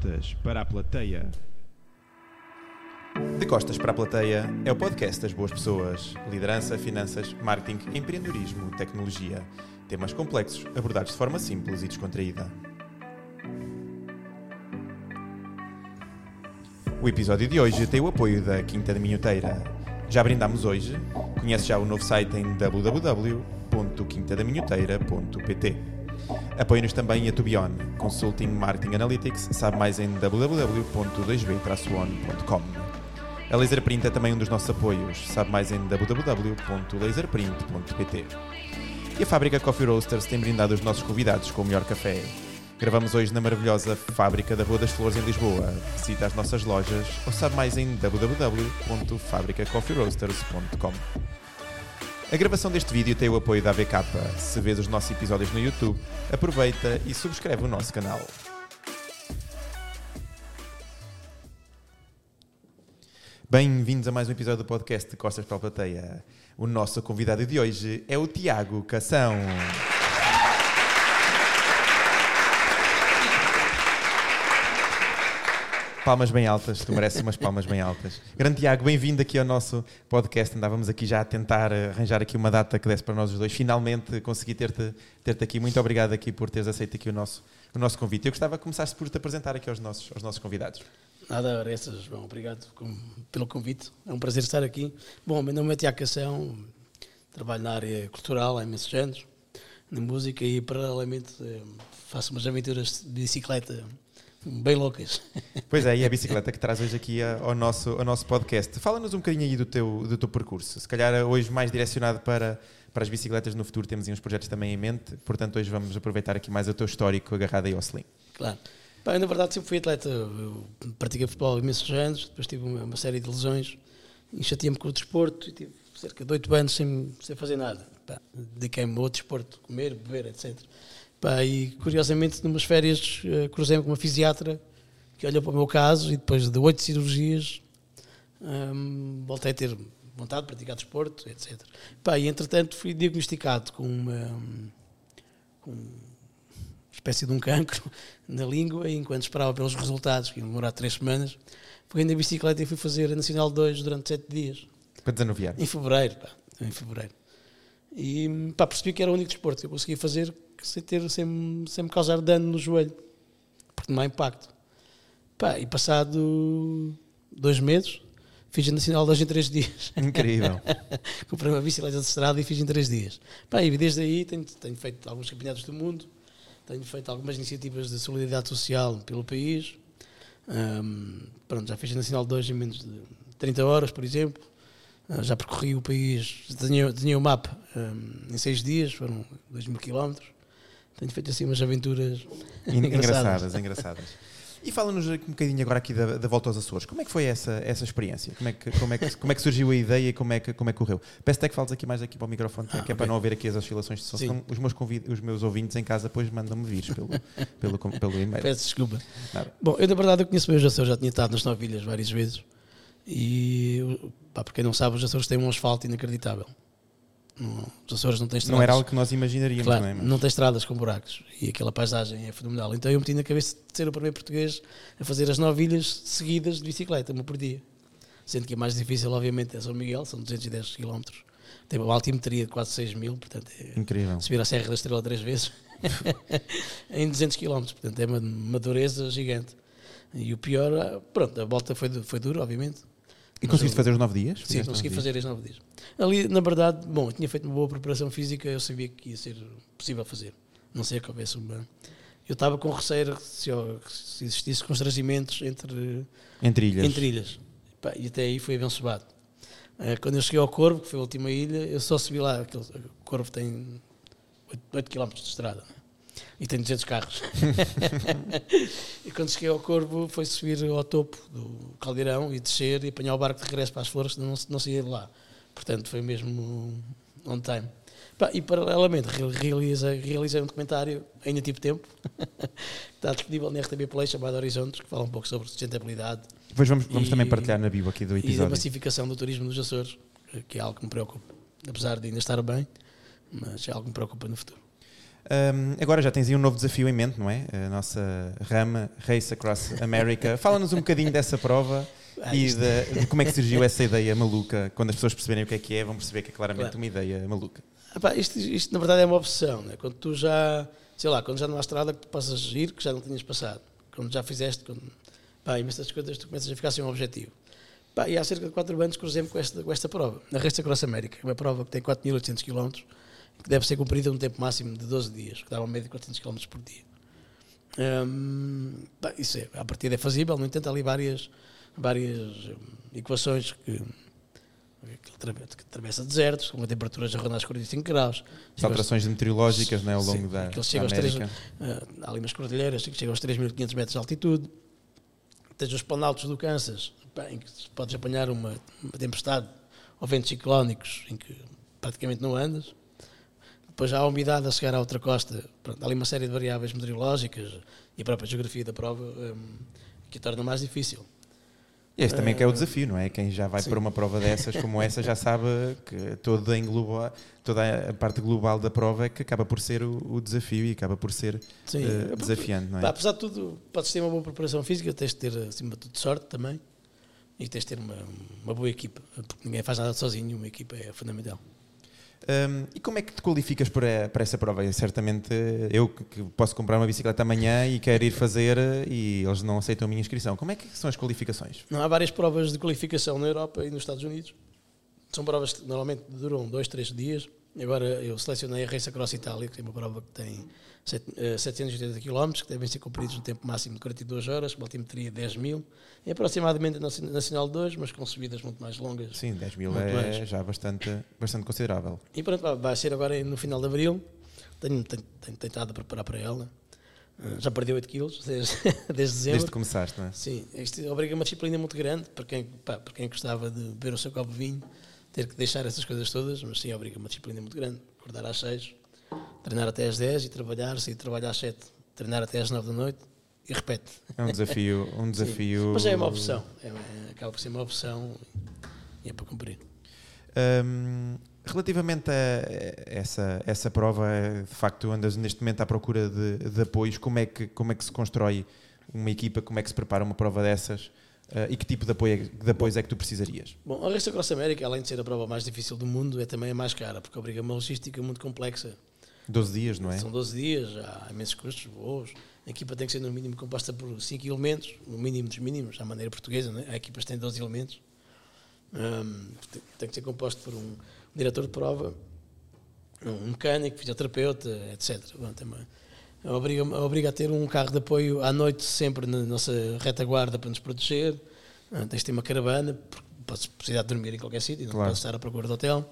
Costas para a plateia. De Costas para a Plateia é o podcast das boas pessoas. Liderança, finanças, marketing, empreendedorismo, tecnologia. Temas complexos abordados de forma simples e descontraída. O episódio de hoje tem o apoio da Quinta da Minhoteira. Já brindámos hoje? Conhece já o novo site em www.quintadaminhoteira.pt Apoia-nos também a Tubion, Consulting Marketing Analytics, sabe mais em www.2b-on.com. A Laserprint é também um dos nossos apoios, sabe mais em www.laserprint.pt. E a fábrica Coffee Roasters tem brindado os nossos convidados com o melhor café. Gravamos hoje na maravilhosa fábrica da Rua das Flores em Lisboa. Visita as nossas lojas ou sabe mais em www.fabricacoffeeroasters.com. A gravação deste vídeo tem o apoio da ABK. Se vês os nossos episódios no YouTube, aproveita e subscreve o nosso canal. Bem-vindos a mais um episódio do podcast de Costas para a Plateia. O nosso convidado de hoje é o Tiago Cação. Palmas bem altas, tu mereces umas palmas bem altas. Grande Tiago, bem-vindo aqui ao nosso podcast. Andávamos aqui já a tentar arranjar aqui uma data que desse para nós os dois. Finalmente consegui ter-te ter aqui. Muito obrigado aqui por teres aceito aqui o nosso, o nosso convite. Eu gostava que começasse por te apresentar aqui aos nossos, aos nossos convidados. Nada, essas, João. Obrigado com, pelo convite. É um prazer estar aqui. Bom, meu nome é Tiago Cação, trabalho na área cultural há imensos anos, na música e, paralelamente, eh, faço umas aventuras de bicicleta bem loucas. Pois é, e a bicicleta que traz hoje aqui ao nosso, ao nosso podcast. Fala-nos um bocadinho aí do teu, do teu percurso. Se calhar hoje mais direcionado para, para as bicicletas no futuro, temos aí uns projetos também em mente, portanto hoje vamos aproveitar aqui mais o teu histórico agarrado aí ao sling. Claro. Bem, na verdade sempre fui atleta, eu pratiquei futebol há imensos anos, depois tive uma, uma série de lesões, enchateei-me com o desporto e tive cerca de 8 anos sem, sem fazer nada. Dediquei-me a outro desporto, comer, beber, etc. Pá, e curiosamente, numas férias, uh, cruzei-me com uma fisiatra que olhou para o meu caso e depois de oito cirurgias um, voltei a ter vontade de praticar desporto, etc. Pá, e entretanto fui diagnosticado com uma, com uma espécie de um cancro na língua e enquanto esperava pelos resultados, que iam demorar três semanas, peguei na bicicleta e fui fazer a Nacional 2 durante sete dias. Anos vieram? Em fevereiro, pá, em fevereiro. E pá, percebi que era o único desporto que eu conseguia fazer sem, ter, sem, sem me causar dano no joelho, porque não há impacto. Pá, e passado dois meses, fiz a Nacional 2 em três dias. Incrível. Comprei uma bicicleta de estrada e fiz em três dias. Pá, e desde aí tenho, tenho feito alguns campeonatos do mundo, tenho feito algumas iniciativas de solidariedade social pelo país. Um, pronto, já fiz a Nacional 2 em menos de 30 horas, por exemplo. Uh, já percorri o país, desenhei, o mapa um, em seis dias, foram 2 mil quilómetros tenho feito assim umas aventuras engraçadas. engraçadas, E fala-nos um bocadinho agora aqui da, da, volta aos Açores. Como é que foi essa, essa experiência? Como é, que, como, é que, como é que surgiu a ideia e como é que, como é que correu? Peço até que fales aqui mais aqui para o microfone, ah, que é okay. para não haver aqui as oscilações de som. Senão os meus, os meus ouvintes em casa depois mandam-me vírus pelo, pelo, pelo e-mail. Peço desculpa. Nada. Bom, eu na verdade eu conheço bem os Açores, já tinha estado nas Nove Ilhas várias vezes. E, pá, para quem não sabe, os Açores têm um asfalto inacreditável. Os Açores não têm estradas. Não era algo que nós imaginaríamos, claro, não é? Mas... Não tem estradas com buracos e aquela paisagem é fenomenal. Então eu meti na cabeça de ser o primeiro português a fazer as nove ilhas seguidas de bicicleta, uma por dia. Sendo que a mais difícil, obviamente, é São Miguel, são 210 km. Tem uma altimetria de quase 6 mil, portanto, é Incrível. subir a Serra da Estrela três vezes em 200 km, portanto, é uma, uma dureza gigante. E o pior, pronto, a volta foi, foi dura, obviamente, e conseguiste fazer os nove dias? Sim, consegui fazer os nove dias. Ali, na verdade, bom, eu tinha feito uma boa preparação física, eu sabia que ia ser possível fazer. Não sei a que houvesse uma. Eu estava com receio se, se existisse constrangimentos entre, entre ilhas. Entre ilhas. E até aí foi abençoado. Eh, quando eu cheguei ao Corvo, que foi a última ilha, eu só subi lá. Aquele, o Corvo tem 8, 8 km de estrada e tem 200 carros. e quando cheguei ao Corvo foi subir ao topo do caldeirão e descer e apanhar o barco de regresso para as flores, não, não saía de lá. Portanto, foi mesmo on time. E paralelamente realizei, realizei um documentário, ainda tive tempo, está disponível na RTB Play, chamado Horizontes, que fala um pouco sobre sustentabilidade. Depois vamos, vamos e, também partilhar na bio aqui do episódio. E a massificação do turismo nos Açores, que é algo que me preocupa. Apesar de ainda estar bem, mas é algo que me preocupa no futuro. Um, agora já tens aí um novo desafio em mente, não é? A nossa rama Race Across America. Fala-nos um bocadinho dessa prova Ah, e de, de como é que surgiu essa ideia maluca. Quando as pessoas perceberem o que é que é, vão perceber que é claramente Claro. uma ideia maluca. Epá, isto, isto, na verdade é uma obsessão, né? quando tu já, sei lá, quando já não há estrada que tu passas a ir que já não tinhas passado, quando já fizeste, quando, pá, imensas coisas tu começas a ficar sem um objetivo. Pá, e há cerca de 4 anos cruzei-me com esta, com esta prova, na Race Cross América, é uma prova que tem 4.800 km, que deve ser cumprida num tempo máximo de 12 dias, que uma média de 400 km por dia. Hum, isso é, a partida é fazível, no entanto há ali várias, várias hum, equações que, que atrave- que atravessa desertos, com temperaturas a rondar os 45 graus. As alterações meteorológicas não é, ao longo Sim, da, da chega aos três- América. Ah, há ali umas cordilheiras que chegam aos 3.500 metros de altitude. Tens os planaltos do Kansas, em que podes apanhar uma, uma tempestade ou ventos ciclónicos em que praticamente não andas. Depois há a umidade a chegar à outra costa. Pronto, há ali uma série de variáveis meteorológicas e a própria geografia da prova hum, que a torna mais difícil. Este também que é o desafio, não é? Quem já vai Sim. para uma prova dessas como essa já sabe que toda, engloba, toda a parte global da prova é que acaba por ser o, o desafio e acaba por ser eh, desafiante, não é? apesar de tudo, podes ter uma boa preparação física, tens de ter, acima de tudo, sorte também. E tens de ter uma, uma boa equipa, porque ninguém faz nada sozinho, uma equipa é fundamental. Um, e como é que te qualificas para, para essa prova? É certamente eu que posso comprar uma bicicleta amanhã e quero ir fazer eh, e eles não aceitam a minha inscrição. Como é que são as qualificações? Não, há várias provas de qualificação na Europa e nos Estados Unidos. São provas que normalmente duram dois, três dias. Agora eu selecionei a Race Across Itália, que é uma prova que tem sete- eh, 780 km, que devem ser cumpridos no tempo máximo de 42 horas, com altimetria 10 mil. É aproximadamente Nacional 2, mas com subidas muito mais longas. Sim, 10 mil é mais. já bastante, bastante considerável. E pronto, vai- ser agora no final de abril. Tenho, tenho, tenho tentado preparar para ela. Eh, Já perdi 8 quilos desde, desde dezembro. Desde que começaste, não é? Sim, isto obriga uma disciplina muito grande para quem, pá, para quem gostava de beber o seu copo de vinho, ter que deixar essas coisas todas, mas sim, obriga uma disciplina muito grande. Acordar às 6, treinar até às 10 e trabalhar, sair trabalhar às 7, treinar até às 9 da noite e repete. É um desafio. Um Sim. desafio Mas é uma opção, é, é- acaba por ser uma opção e é para cumprir. Um, relativamente a essa, essa prova, eh, de facto, andas neste momento à procura de, de apoios. Como é, que, como é que se constrói uma equipa? Como é que se prepara uma prova dessas? Eh, e que tipo de, apoio, é- de apoios é que tu precisarias? Bom, a Race Across América, além de ser a prova mais difícil do mundo, é também a mais cara, porque obriga uma logística muito complexa. 12 dias, não é? São 12 dias, há imensos custos, voos. A equipa tem que ser no mínimo composta por 5 elementos, no mínimo dos mínimos, à maneira portuguesa, né? há equipas que têm 12 elementos. Tem- tem que ser composto por um diretor de prova, um mecânico, fisioterapeuta, etc. Bom, tem uma- obriga, obriga a ter um carro de apoio à noite sempre na nossa retaguarda para nos proteger. Ah, tens de ter uma caravana, porque podes precisar de dormir em qualquer sítio, não Claro. podes estar à procura de hotel.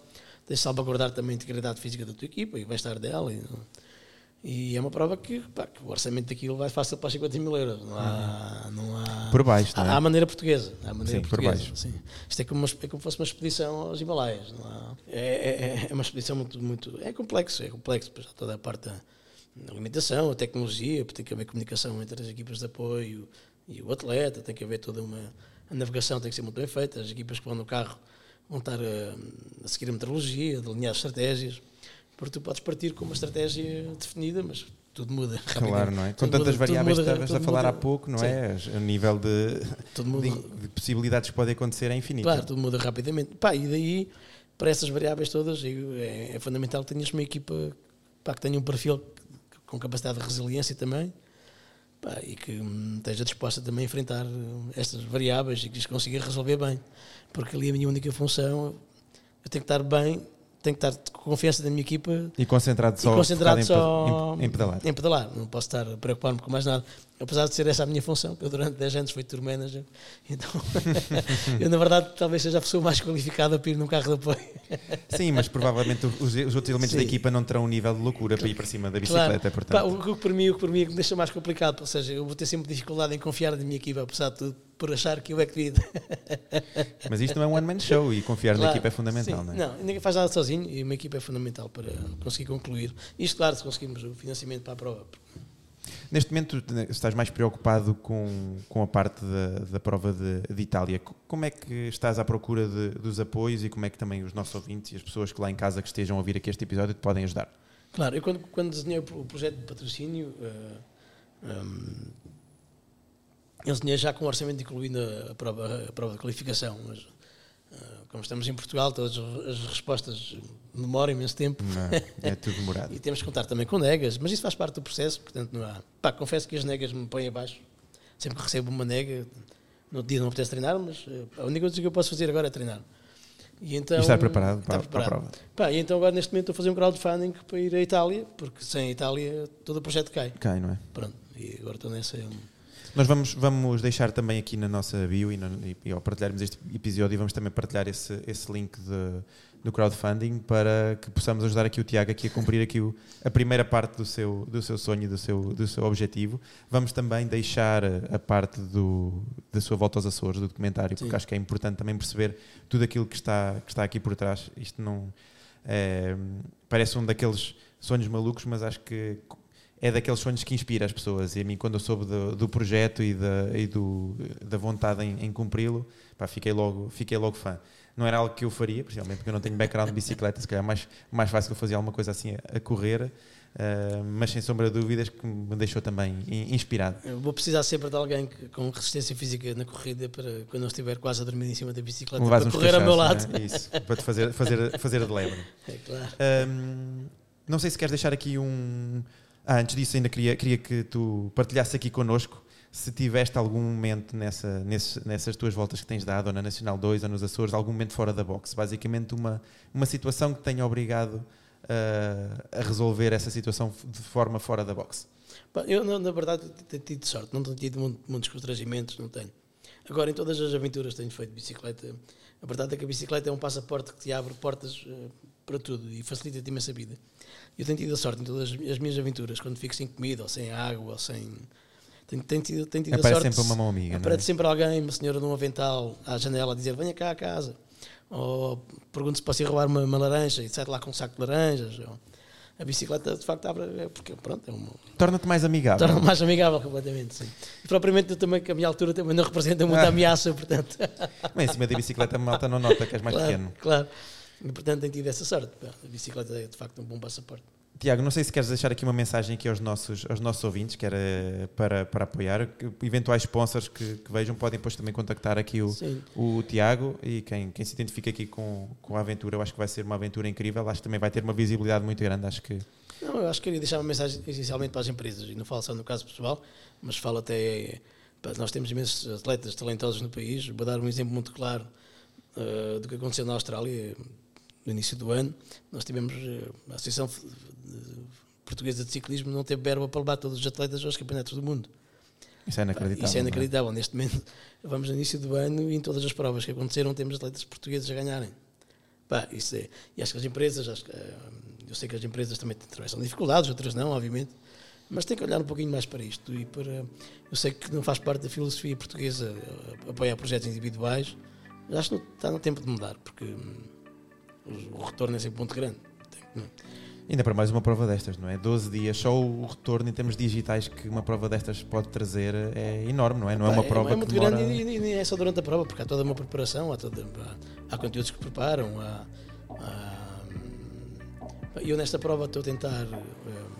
Tens de salvaguardar também a integridade física da tua equipa e o bem-estar dela. E, e é uma prova que, pá, que o orçamento daquilo vai fácil para os 50 mil euros. Não há. Não há Por baixo, não é? Há a maneira portuguesa. Há maneira Sim, por portuguesa. baixo. Sim. Isto é como, uma, é como fosse uma expedição aos Himalaias. Não há- é, é- é uma expedição muito, muito. É complexo, é complexo. Depois há toda a parte da da alimentação, a tecnologia, tem que haver comunicação entre as equipas de apoio e o atleta, tem que haver toda uma. A navegação tem que ser muito bem feita, as equipas que vão no carro vão estar a, a seguir a meteorologia, a delinear estratégias, porque tu podes partir com uma estratégia definida, mas tudo muda. Claro, não é? Com tantas muda- variáveis que muda- estavas a falar muda. há pouco, não Sim. é? O nível de, de, de possibilidades que podem acontecer é infinito. Claro, tudo muda rapidamente. Pá, e daí, para essas variáveis todas, é, é fundamental que tenhas uma equipa pá, que tenha um perfil com capacidade de resiliência também pá, e que hum, esteja disposta também a enfrentar hum, estas variáveis e que as consiga resolver bem. Porque ali a minha única função, eu tenho que estar bem, tenho que estar com confiança na minha equipa E concentrado só, e concentrado só em pedalar. em pedalar. Não posso estar a preocupar-me com mais nada. Apesar de ser essa a minha função, que eu durante 10 anos fui tour manager, então eu na verdade talvez seja a pessoa mais qualificada para ir num carro de apoio. Sim, mas provavelmente os, os outros elementos da Sim. equipa não terão um nível de loucura para ir para cima da Claro. bicicleta, Pá, portanto. o que por mim, o que por mim é me deixa mais complicado, ou seja, eu vou ter sempre dificuldade em confiar na minha equipa, apesar de tudo, por achar que eu é que devia. Mas isto não é um one-man show e confiar na Claro, equipa é fundamental, sim. não é? Não, ninguém faz nada sozinho e uma equipa é fundamental para conseguir concluir. Isto, claro, se conseguirmos o financiamento para a prova. Neste momento estás mais preocupado com, com a parte da, da prova de, de Itália. Co- Como é que estás à procura de- dos apoios e como é que também os nossos ouvintes e as pessoas que lá em casa que estejam a ouvir aqui este episódio te podem ajudar? Claro, eu quando, quando desenhei o projeto de patrocínio, uh, um, eu desenhei já com o orçamento incluindo a prova, a prova de qualificação, mas como estamos em Portugal, todas as respostas demoram imenso tempo. Não, é tudo demorado. e temos que contar também com negas, mas isso faz parte do processo, portanto não há. Pá, confesso que as negas me põem abaixo. Sempre que recebo uma nega, no dia não apetece treinar, mas uh, a única coisa que eu posso fazer agora é treinar. E, então, e estar preparado, para, preparado. para, a prova. Pá, e então agora neste momento estou a fazer um crowdfunding para ir à Itália, porque sem a Itália todo o projeto cai. Cai, não é? Pronto, e agora estou nessa. Nós vamos, vamos deixar também aqui na nossa bio e, e, e ao partilharmos este episódio, vamos também partilhar esse, esse link de, do crowdfunding para que possamos ajudar aqui o Tiago aqui a cumprir aqui o, a primeira parte do seu, do seu sonho, do seu, do seu objetivo. Vamos também deixar a parte do, da sua volta aos Açores, do documentário, porque Sim. acho que é importante também perceber tudo aquilo que está, que está aqui por trás. Isto não é, parece um daqueles sonhos malucos, mas acho que é daqueles sonhos que inspira as pessoas. E a mim, quando eu soube do, do projeto e da, e do, da vontade em, em cumpri-lo, fiquei logo, fiquei logo fã não era algo que eu faria, principalmente porque eu não tenho background de bicicleta, se calhar mais, mais fácil eu fazer alguma coisa assim a, correr, uh, mas sem sombra de dúvidas que me deixou também inspirado. Eu vou precisar sempre de alguém que, com resistência física na corrida para quando eu estiver quase a dormir em cima da bicicleta para correr ao meu lado. Né? Isso, para te fazer, fazer, fazer de lembro. É claro. Um, não sei se queres deixar aqui um. Ah, antes disso, ainda queria, queria que tu partilhasses aqui connosco se tiveste algum momento nessa, nesse, nessas tuas voltas que tens dado, ou na Nacional 2 ou nos Açores, algum momento fora da boxe, basicamente uma, uma situação que tenha obrigado uh, a resolver essa situação de forma fora da boxe? Eu, na verdade, tenho tido sorte, não tenho tido muitos constrangimentos, não tenho. Agora, em todas as aventuras que tenho feito de bicicleta, a verdade é que a bicicleta é um passaporte que te abre portas uh, para tudo e facilita-te imensa vida. Eu tenho tido a sorte em todas as minhas aventuras, quando fico sem comida, ou sem água, ou sem tem, tem tido, tem tido Aparece sorte, sempre uma mão amiga. Aparece é? sempre alguém, uma senhora num avental à janela a dizer: Venha cá à casa. Ou pergunta se posso ir roubar uma, uma laranja e sai lá com um saco de laranjas. Ou, a bicicleta de facto abre, é porque pronto, é uma... Torna-te mais amigável. Torna-te mais amigável completamente, sim. E propriamente também que a minha altura também não representa muita ah. ameaça, portanto. Mas em cima da bicicleta a malta não nota que és mais claro, pequeno. Claro, portanto tenho tido essa sorte. A bicicleta é de facto um bom passaporte. Tiago, não sei se queres deixar aqui uma mensagem aqui aos nossos, aos nossos ouvintes, que era para, para apoiar, eventuais sponsors que, que, vejam podem depois também contactar aqui o, o Tiago e quem, quem se identifica aqui com, com a aventura, eu acho que vai ser uma aventura incrível, acho que também vai ter uma visibilidade muito grande, acho que... Não, eu acho que queria deixar uma mensagem essencialmente para as empresas, e não falo só no caso pessoal, mas falo até... Nós temos imensos atletas talentosos no país, vou dar um exemplo muito claro uh, do que aconteceu na Austrália no início do ano, nós tivemos uh, a Associação Portuguesa de Ciclismo não teve verba para levar todos os atletas aos campeonatos do mundo. Isso é inacreditável. Isso é, é? inacreditável. Neste momento, vamos no início do ano e em todas as provas que aconteceram temos atletas portugueses a ganharem. Pá, isso é. E acho que as empresas, acho que, eh, eu sei que as empresas também atravessam dificuldades, outras não, obviamente, mas tem que olhar um pouquinho mais para isto. E para, eu sei que não faz parte da filosofia portuguesa eh, apoiar projetos individuais, mas acho que está no tempo de mudar, porque hum, o retorno é sempre muito grande. Ainda para mais uma prova destas, não é? 12 dias, só o retorno em termos digitais que uma prova destas pode trazer é enorme, não é? Não é uma prova é muito que demora... grande e, nem é só durante a prova, porque há toda uma preparação, há, toda, há, há conteúdos que preparam, há, há... eu nesta prova estou a tentar eh,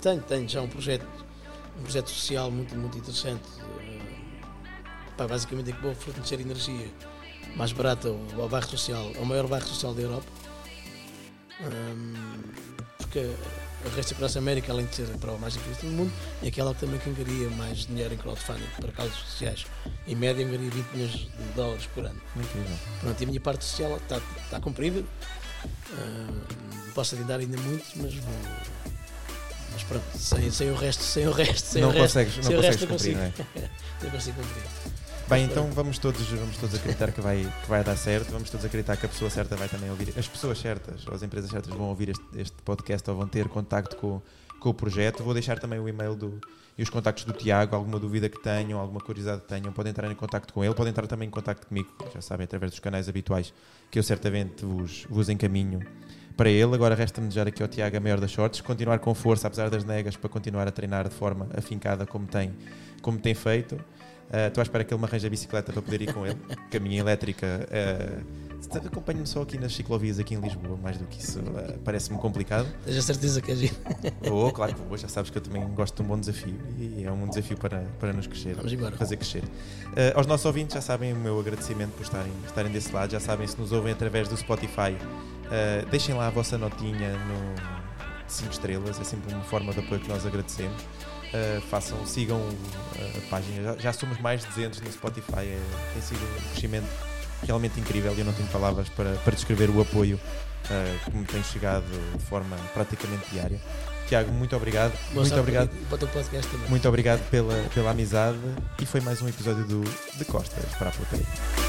tenho, tenho já um projeto um projeto social muito, muito interessante uh, basicamente é que vou fornecer energia mais barata ao, bairro social, ao maior bairro social da Europa um, porque a Race Across América, além de ser a prova mais difícil do mundo, é aquela que também que engaria mais dinheiro em crowdfunding para causas sociais. Em média, engaria 20 milhões de dólares por ano. Muito bem. Pronto, e a minha parte social está, está cumprida. Uh, posso adiantar ainda muito, mas vou. Mas pronto, sem, sem o resto, sem o resto, sem não o resto, consegues, não sem consegues o resto cumprir, não, consigo. É? consigo cumprir. Bem, então vamos todos, vamos todos acreditar que vai, que vai dar certo, vamos todos acreditar que a pessoa certa vai também ouvir, as pessoas certas ou as empresas certas vão ouvir este, este podcast ou vão ter contacto com, com o projeto. Vou deixar também o e-mail do, e os contactos do Tiago, alguma dúvida que tenham, alguma curiosidade que tenham, podem entrar em contacto com ele, podem entrar também em contacto comigo, já sabem, através dos canais habituais que eu certamente vos, vos encaminho para ele. Agora resta-me desejar aqui ao Tiago a maior das sortes, continuar com força, apesar das negas, para continuar a treinar de forma afincada como tem, como tem feito. Uh, estou à espera que ele me arranje a bicicleta para poder ir com ele, que a minha elétrica. Uh, Acompanho-me só aqui nas ciclovias aqui em Lisboa, mais do que isso uh, parece-me complicado. Tens a certeza que é giro? Oh, claro que vou, já sabes que eu também gosto de um bom desafio e é um desafio para, para nos crescer, Vamos embora. fazer crescer. Uh, aos nossos ouvintes já sabem o meu agradecimento por estarem, estarem desse lado, já sabem se nos ouvem através do Spotify, uh, deixem lá a vossa notinha no 5 estrelas, é sempre uma forma de apoio que nós agradecemos. Uh, façam, sigam a página, já, já, somos mais de 200 no Spotify, é, tem sido um crescimento realmente incrível e eu não tenho palavras para, para descrever o apoio uh, que me tem chegado de forma praticamente diária. Tiago, muito obrigado. Boa muito obrigado. Para muito obrigado pela, pela amizade e foi mais um episódio do De Costas para a Plateia.